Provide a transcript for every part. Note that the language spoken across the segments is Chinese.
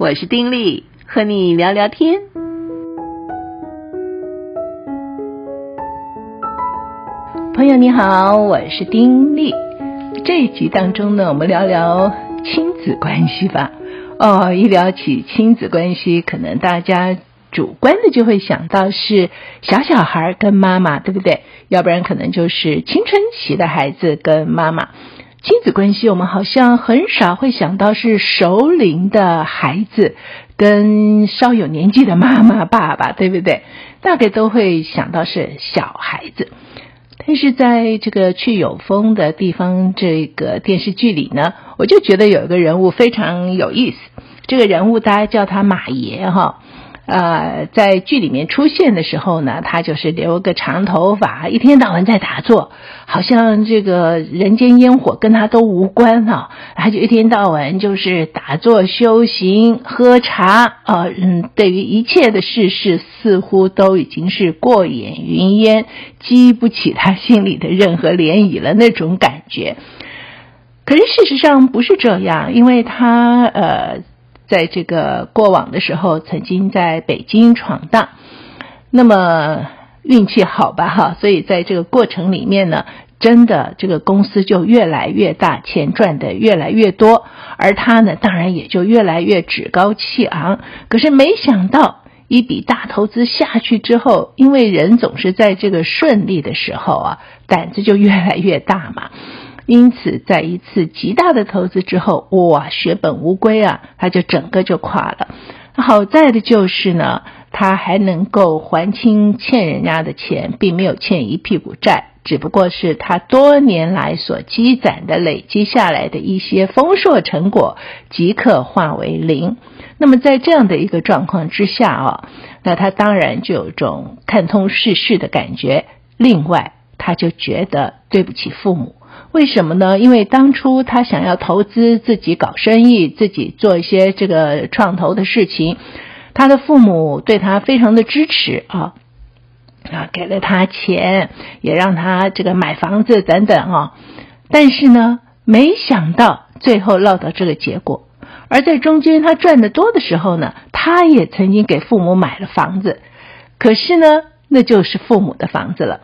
我是丁力，和你聊聊天。朋友你好，我是丁力。这一集当中呢，我们聊聊亲子关系吧。哦，一聊起亲子关系，可能大家主观的就会想到是小小孩跟妈妈，对不对？要不然可能就是青春期的孩子跟妈妈。亲子关系，我们好像很少会想到是熟龄的孩子跟稍有年纪的妈妈、爸爸，对不对？大概都会想到是小孩子。但是在这个去有风的地方这个电视剧里呢，我就觉得有一个人物非常有意思。这个人物大家叫他马爷哈。呃，在剧里面出现的时候呢，他就是留个长头发，一天到晚在打坐，好像这个人间烟火跟他都无关啊。他就一天到晚就是打坐修行、喝茶啊，嗯，对于一切的事事似乎都已经是过眼云烟，激不起他心里的任何涟漪了那种感觉。可是事实上不是这样，因为他呃。在这个过往的时候，曾经在北京闯荡，那么运气好吧哈，所以在这个过程里面呢，真的这个公司就越来越大，钱赚得越来越多，而他呢，当然也就越来越趾高气昂。可是没想到一笔大投资下去之后，因为人总是在这个顺利的时候啊，胆子就越来越大嘛。因此，在一次极大的投资之后，哇，血本无归啊，他就整个就垮了。好在的就是呢，他还能够还清欠人家的钱，并没有欠一屁股债，只不过是他多年来所积攒的、累积下来的一些丰硕成果即刻化为零。那么在这样的一个状况之下啊，那他当然就有种看通世事的感觉。另外，他就觉得对不起父母。为什么呢？因为当初他想要投资自己搞生意，自己做一些这个创投的事情，他的父母对他非常的支持啊，啊，给了他钱，也让他这个买房子等等啊。但是呢，没想到最后落到这个结果。而在中间他赚的多的时候呢，他也曾经给父母买了房子，可是呢，那就是父母的房子了。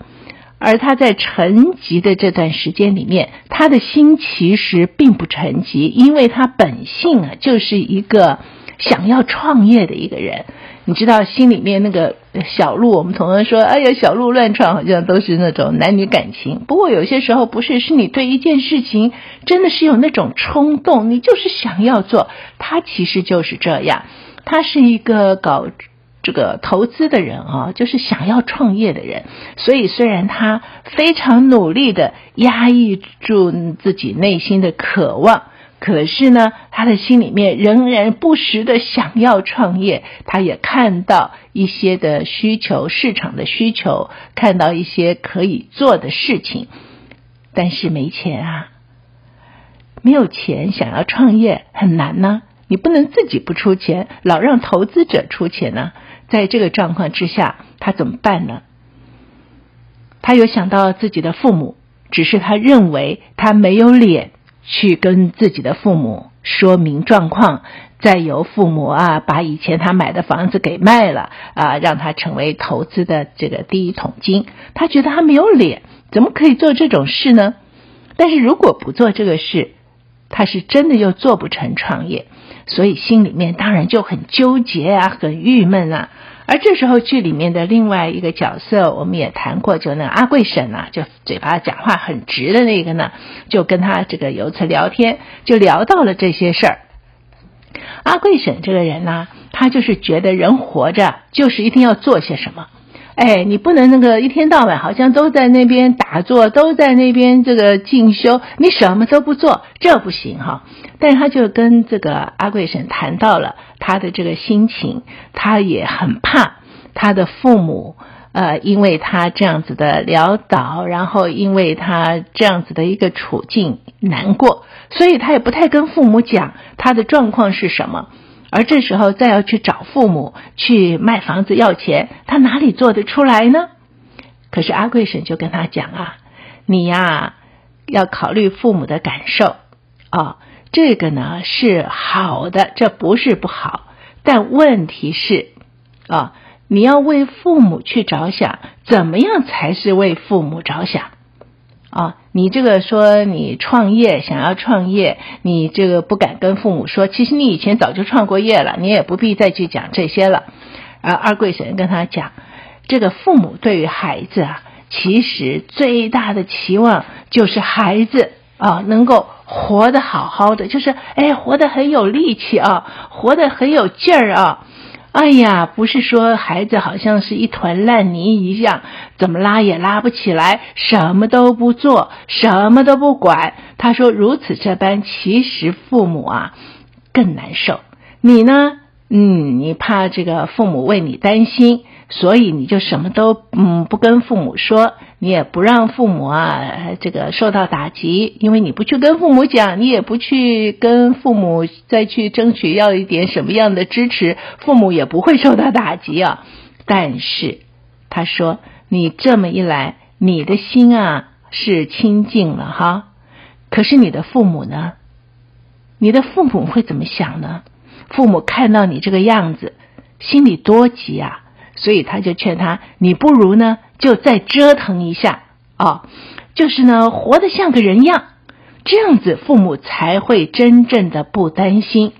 而他在沉寂的这段时间里面，他的心其实并不沉寂，因为他本性啊就是一个想要创业的一个人。你知道，心里面那个小鹿，我们同学说，哎呀，小鹿乱撞，好像都是那种男女感情。不过有些时候不是，是你对一件事情真的是有那种冲动，你就是想要做。他其实就是这样，他是一个搞。这个投资的人啊，就是想要创业的人，所以虽然他非常努力的压抑住自己内心的渴望，可是呢，他的心里面仍然不时的想要创业。他也看到一些的需求，市场的需求，看到一些可以做的事情，但是没钱啊，没有钱，想要创业很难呢。你不能自己不出钱，老让投资者出钱呢。在这个状况之下，他怎么办呢？他有想到自己的父母，只是他认为他没有脸去跟自己的父母说明状况，再由父母啊把以前他买的房子给卖了啊，让他成为投资的这个第一桶金。他觉得他没有脸，怎么可以做这种事呢？但是如果不做这个事，他是真的又做不成创业。所以心里面当然就很纠结啊，很郁闷啊。而这时候剧里面的另外一个角色，我们也谈过，就那阿贵婶啊，就嘴巴讲话很直的那个呢，就跟他这个有一次聊天，就聊到了这些事儿。阿贵婶这个人呢，他就是觉得人活着就是一定要做些什么。哎，你不能那个一天到晚好像都在那边打坐，都在那边这个进修，你什么都不做，这不行哈。但是他就跟这个阿贵婶谈到了他的这个心情，他也很怕他的父母，呃，因为他这样子的潦倒，然后因为他这样子的一个处境难过，所以他也不太跟父母讲他的状况是什么。而这时候再要去找父母去卖房子要钱，他哪里做得出来呢？可是阿贵婶就跟他讲啊，你呀要考虑父母的感受啊，这个呢是好的，这不是不好。但问题是，啊，你要为父母去着想，怎么样才是为父母着想？啊，你这个说你创业想要创业，你这个不敢跟父母说，其实你以前早就创过业了，你也不必再去讲这些了。而二贵婶跟他讲，这个父母对于孩子啊，其实最大的期望就是孩子啊能够活得好好的，就是哎活得很有力气啊，活得很有劲儿啊。哎呀，不是说孩子好像是一团烂泥一样，怎么拉也拉不起来，什么都不做，什么都不管。他说如此这般，其实父母啊更难受。你呢？嗯，你怕这个父母为你担心。所以你就什么都嗯不跟父母说，你也不让父母啊这个受到打击，因为你不去跟父母讲，你也不去跟父母再去争取要一点什么样的支持，父母也不会受到打击啊。但是他说你这么一来，你的心啊是清净了哈，可是你的父母呢？你的父母会怎么想呢？父母看到你这个样子，心里多急啊！所以他就劝他，你不如呢，就再折腾一下啊、就是呢，活得像个人样，这样子父母才会真正的不担心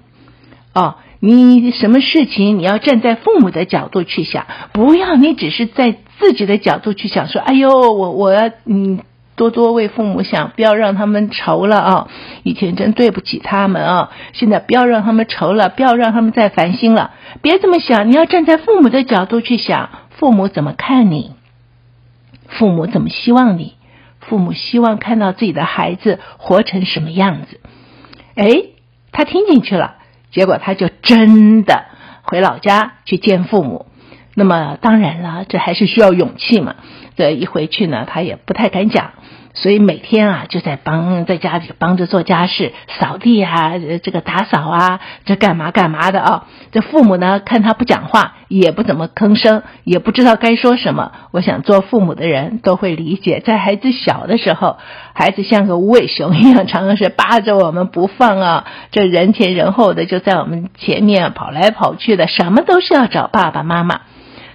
哦。你什么事情你要站在父母的角度去想，不要你只是在自己的角度去想，说，哎呦，我我要嗯。多多为父母想，不要让他们愁了啊！以前真对不起他们啊！现在不要让他们愁了，不要让他们再烦心了。别这么想，你要站在父母的角度去想，父母怎么看你？父母怎么希望你？父母希望看到自己的孩子活成什么样子？哎，他听进去了，结果他就真的回老家去见父母。那么当然了，这还是需要勇气嘛。这一回去呢，他也不太敢讲。所以每天啊，就在帮在家里帮着做家事，扫地啊，这个打扫啊，这干嘛干嘛的啊。这父母呢，看他不讲话，也不怎么吭声，也不知道该说什么。我想做父母的人都会理解，在孩子小的时候，孩子像个无尾熊一样，常常是扒着我们不放啊，这人前人后的就在我们前面跑来跑去的，什么都是要找爸爸妈妈。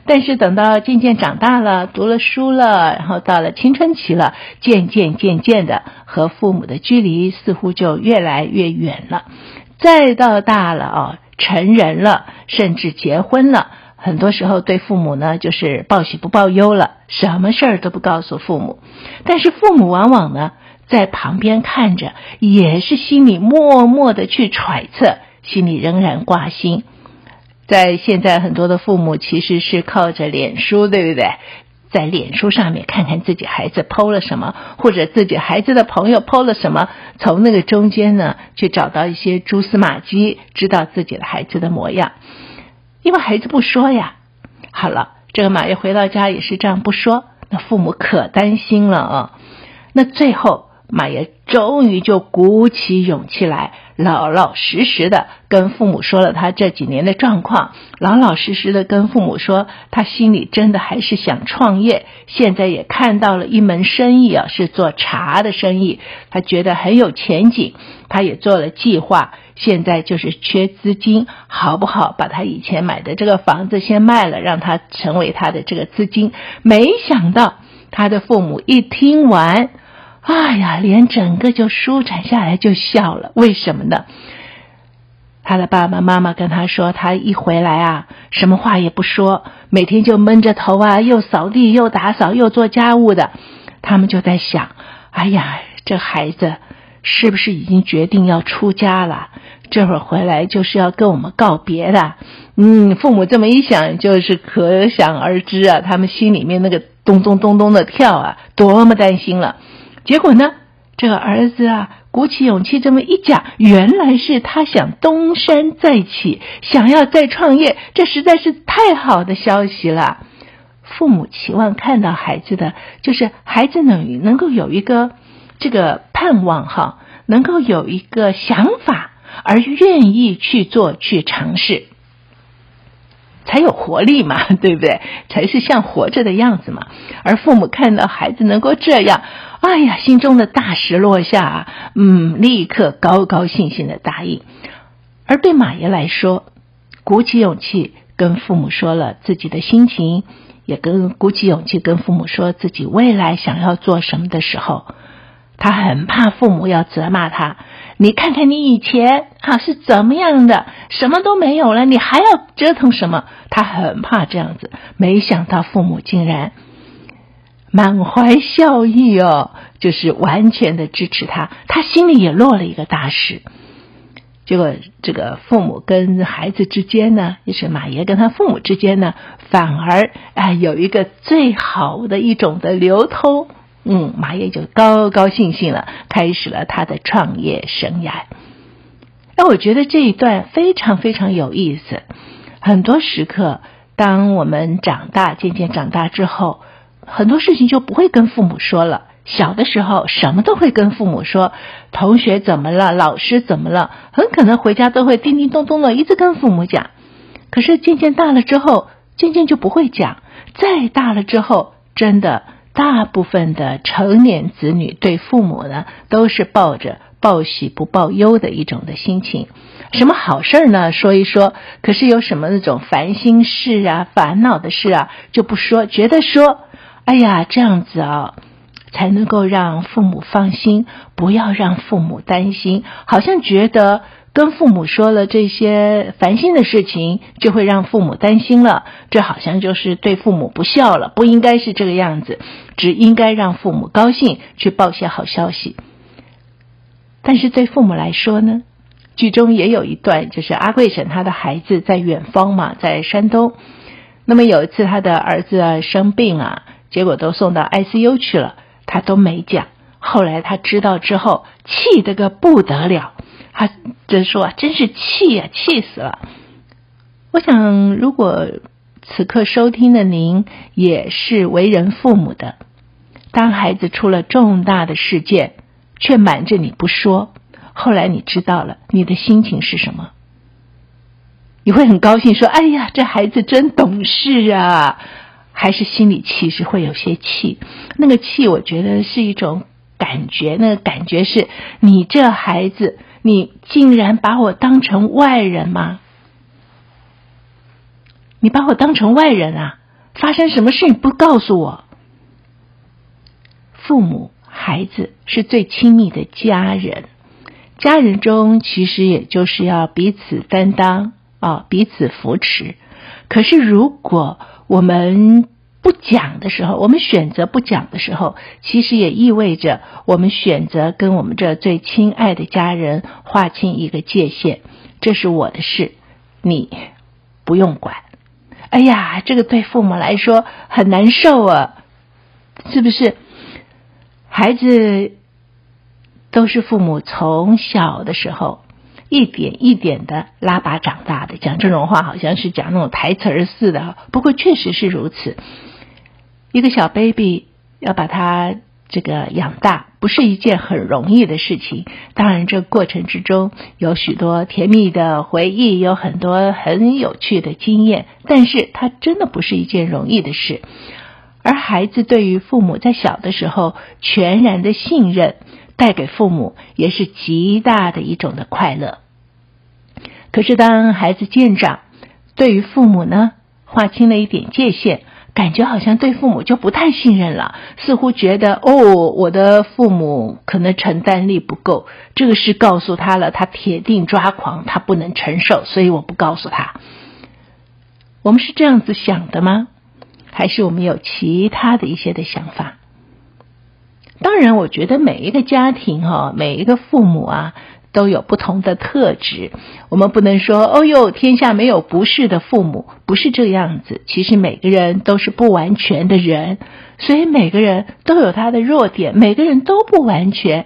但是等到渐渐长大了，读了书了，然后到了青春期了，渐渐渐渐的和父母的距离似乎就越来越远了。再到大了哦，成人了，甚至结婚了，很多时候对父母呢就是报喜不报忧了，什么事儿都不告诉父母。但是父母往往呢在旁边看着，也是心里默默的去揣测，心里仍然挂心。在现在，很多的父母其实是靠着脸书，对不对？在脸书上面看看自己孩子 PO 了什么，或者自己孩子的朋友 PO 了什么，从那个中间呢，去找到一些蛛丝马迹，知道自己的孩子的模样。因为孩子不说呀。好了，这个马月回到家也是这样不说，那父母可担心了啊。那最后。马爷终于就鼓起勇气来，老老实实的跟父母说了他这几年的状况，老老实实的跟父母说，他心里真的还是想创业，现在也看到了一门生意啊，是做茶的生意，他觉得很有前景，他也做了计划，现在就是缺资金，好不好？把他以前买的这个房子先卖了，让他成为他的这个资金。没想到他的父母一听完。哎呀，脸整个就舒展下来，就笑了。为什么呢？他的爸爸妈妈跟他说，他一回来啊，什么话也不说，每天就闷着头啊，又扫地又打扫又做家务的。他们就在想，哎呀，这孩子是不是已经决定要出家了？这会儿回来就是要跟我们告别的。嗯，父母这么一想，就是可想而知啊，他们心里面那个咚咚咚咚的跳啊，多么担心了。结果呢，这个儿子啊，鼓起勇气这么一讲，原来是他想东山再起，想要再创业，这实在是太好的消息了。父母期望看到孩子的，就是孩子能能够有一个这个盼望哈，能够有一个想法，而愿意去做去尝试。才有活力嘛，对不对？才是像活着的样子嘛。而父母看到孩子能够这样，哎呀，心中的大石落下，嗯，立刻高高兴兴的答应。而对马爷来说，鼓起勇气跟父母说了自己的心情，也跟鼓起勇气跟父母说自己未来想要做什么的时候，他很怕父母要责骂他。你看看你以前啊是怎么样的，什么都没有了，你还要折腾什么？他很怕这样子。没想到父母竟然 满怀笑意哦，就是完全的支持他，他心里也落了一个大石。结果，这个父母跟孩子之间呢，也是马爷跟他父母之间呢，反而啊、有一个最好的一种的流通。嗯，马爷就高高兴兴了，开始了他的创业生涯。那我觉得这一段非常非常有意思。很多时刻，当我们长大，渐渐长大之后，很多事情就不会跟父母说了。小的时候，什么都会跟父母说，同学怎么了，老师怎么了，很可能回家都会叮叮咚咚的一直跟父母讲。可是渐渐大了之后，渐渐就不会讲。再大了之后，真的，大部分的成年子女对父母呢，都是抱着报喜不报忧的一种的心情。什么好事呢？说一说。可是有什么那种烦心事啊、烦恼的事啊，就不说，觉得说，哎呀，这样子啊。才能够让父母放心，不要让父母担心。好像觉得跟父母说了这些烦心的事情，就会让父母担心了。这好像就是对父母不孝了，不应该是这个样子，只应该让父母高兴，去报些好消息。但是对父母来说呢，剧中也有一段，就是阿贵婶她的孩子在远方嘛，在山东。那么有一次，他的儿子生病啊，结果都送到 ICU 去了。他都没讲，后来他知道之后，气得个不得了，他就说：“真是气呀，气死了！”我想，如果此刻收听的您也是为人父母的，当孩子出了重大的事件，却瞒着你不说，后来你知道了，你的心情是什么？你会很高兴说：“哎呀，这孩子真懂事啊！”还是心里其实会有些气，那个气我觉得是一种感觉，那个感觉是你这孩子，你竟然把我当成外人吗？你把我当成外人啊？发生什么事你不告诉我？父母、孩子是最亲密的家人，家人中其实也就是要彼此担当啊，彼此扶持。可是如果我们不讲的时候，我们选择不讲的时候，其实也意味着我们选择跟我们这最亲爱的家人划清一个界限。这是我的事，你不用管。哎呀，这个对父母来说很难受啊，是不是？孩子都是父母从小的时候。一点一点的拉拔长大的，讲这种话好像是讲那种台词儿似的，不过确实是如此。一个小 baby 要把他这个养大，不是一件很容易的事情。当然，这过程之中有许多甜蜜的回忆，有很多很有趣的经验，但是它真的不是一件容易的事。而孩子对于父母在小的时候全然的信任，带给父母也是极大的一种的快乐。可是，当孩子渐长，对于父母呢，划清了一点界限，感觉好像对父母就不太信任了，似乎觉得哦，我的父母可能承担力不够，这个事告诉他了，他铁定抓狂，他不能承受，所以我不告诉他。我们是这样子想的吗？还是我们有其他的一些的想法？当然，我觉得每一个家庭哈，每一个父母啊。都有不同的特质，我们不能说“哦哟，天下没有不是的父母”，不是这样子。其实每个人都是不完全的人，所以每个人都有他的弱点，每个人都不完全。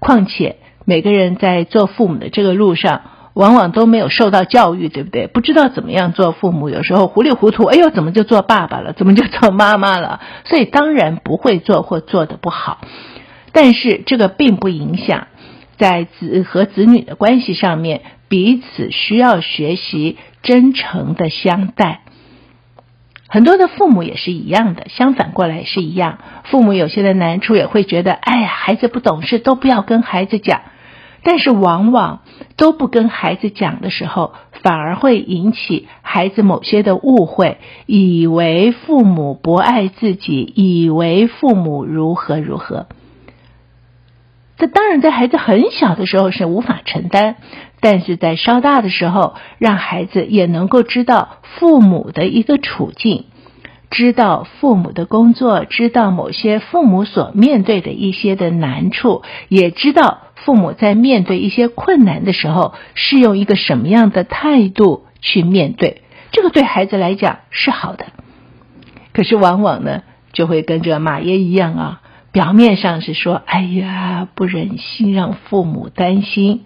况且每个人在做父母的这个路上，往往都没有受到教育，对不对？不知道怎么样做父母，有时候糊里糊涂，哎呦，怎么就做爸爸了？怎么就做妈妈了？所以当然不会做或做的不好，但是这个并不影响。在子和子女的关系上面，彼此需要学习真诚的相待。很多的父母也是一样的，相反过来也是一样。父母有些的难处，也会觉得，哎呀，孩子不懂事，都不要跟孩子讲。但是往往都不跟孩子讲的时候，反而会引起孩子某些的误会，以为父母不爱自己，以为父母如何如何。这当然在孩子很小的时候是无法承担，但是在稍大的时候，让孩子也能够知道父母的一个处境。知道父母的工作，知道某些父母所面对的一些的难处，也知道父母在面对一些困难的时候是用一个什么样的态度去面对，这个对孩子来讲是好的。可是往往呢，就会跟着马爷一样啊，表面上是说“哎呀，不忍心让父母担心”，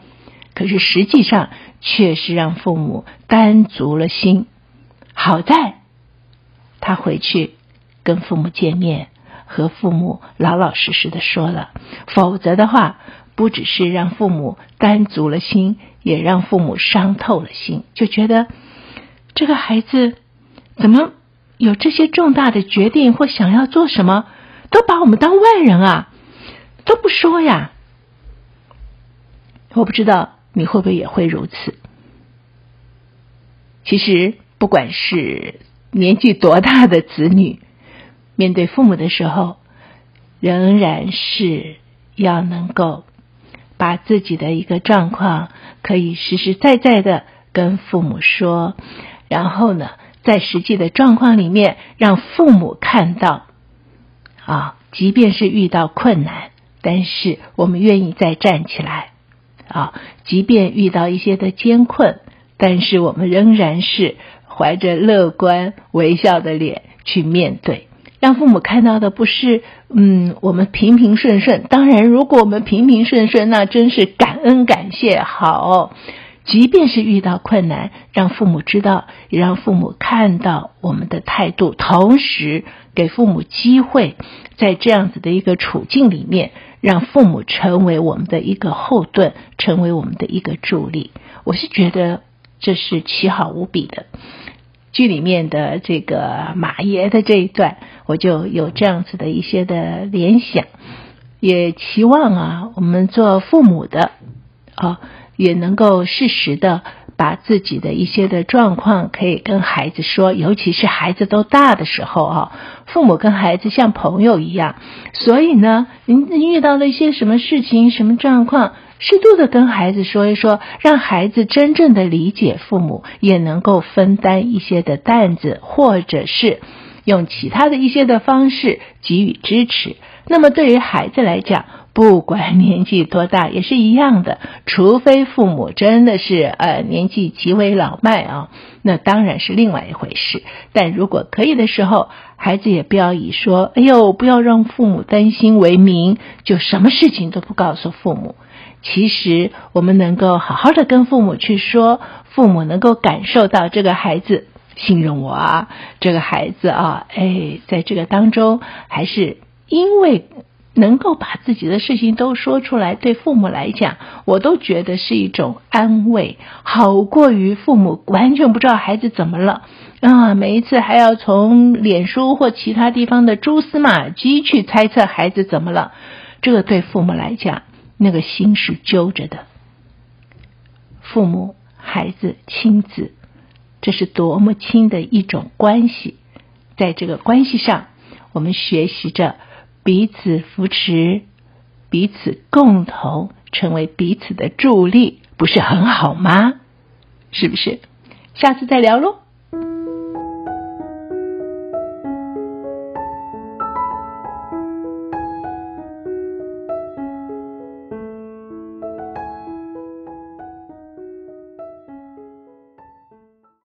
可是实际上却是让父母担足了心。好在。他回去跟父母见面，和父母老老实实的说了，否则的话，不只是让父母担足了心，也让父母伤透了心，就觉得这个孩子怎么有这些重大的决定或想要做什么，都把我们当外人啊，都不说呀。我不知道你会不会也会如此。其实不管是。年纪多大的子女，面对父母的时候，仍然是要能够把自己的一个状况可以实实在在的跟父母说，然后呢，在实际的状况里面让父母看到，啊，即便是遇到困难，但是我们愿意再站起来，啊，即便遇到一些的艰困，但是我们仍然是。怀着乐观微笑的脸去面对，让父母看到的不是嗯，我们平平顺顺。当然，如果我们平平顺顺，那真是感恩感谢。好，即便是遇到困难，让父母知道，也让父母看到我们的态度，同时给父母机会，在这样子的一个处境里面，让父母成为我们的一个后盾，成为我们的一个助力。我是觉得这是奇好无比的。剧里面的这个马爷的这一段，我就有这样子的一些的联想，也期望啊，我们做父母的啊，也能够适时的把自己的一些的状况可以跟孩子说，尤其是孩子都大的时候啊，父母跟孩子像朋友一样，所以呢，您遇到了一些什么事情、什么状况。适度的跟孩子说一说，让孩子真正的理解父母，也能够分担一些的担子，或者是用其他的一些的方式给予支持。那么对于孩子来讲，不管 年纪多大，也是一样的。除非父母真的是呃年纪极为老迈啊，那当然是另外一回事。但如果可以的时候，孩子也不要以说“哎呦，不要让父母担心”为名，就什么事情都不告诉父母。其实，我们能够好好的跟父母去说，父母能够感受到这个孩子信任我啊，这个孩子啊，哎，在这个当中，还是因为能够把自己的事情都说出来，对父母来讲，我都觉得是一种安慰，好过于父母完全不知道孩子怎么了啊，每一次还要从脸书或其他地方的蛛丝马迹去猜测孩子怎么了，这个对父母来讲。那个心是揪着的，父母、孩子、亲子，这是多么亲的一种关系。在这个关系上，我们学习着彼此扶持，彼此共同成为彼此的助力，不是很好吗？是不是？下次再聊喽。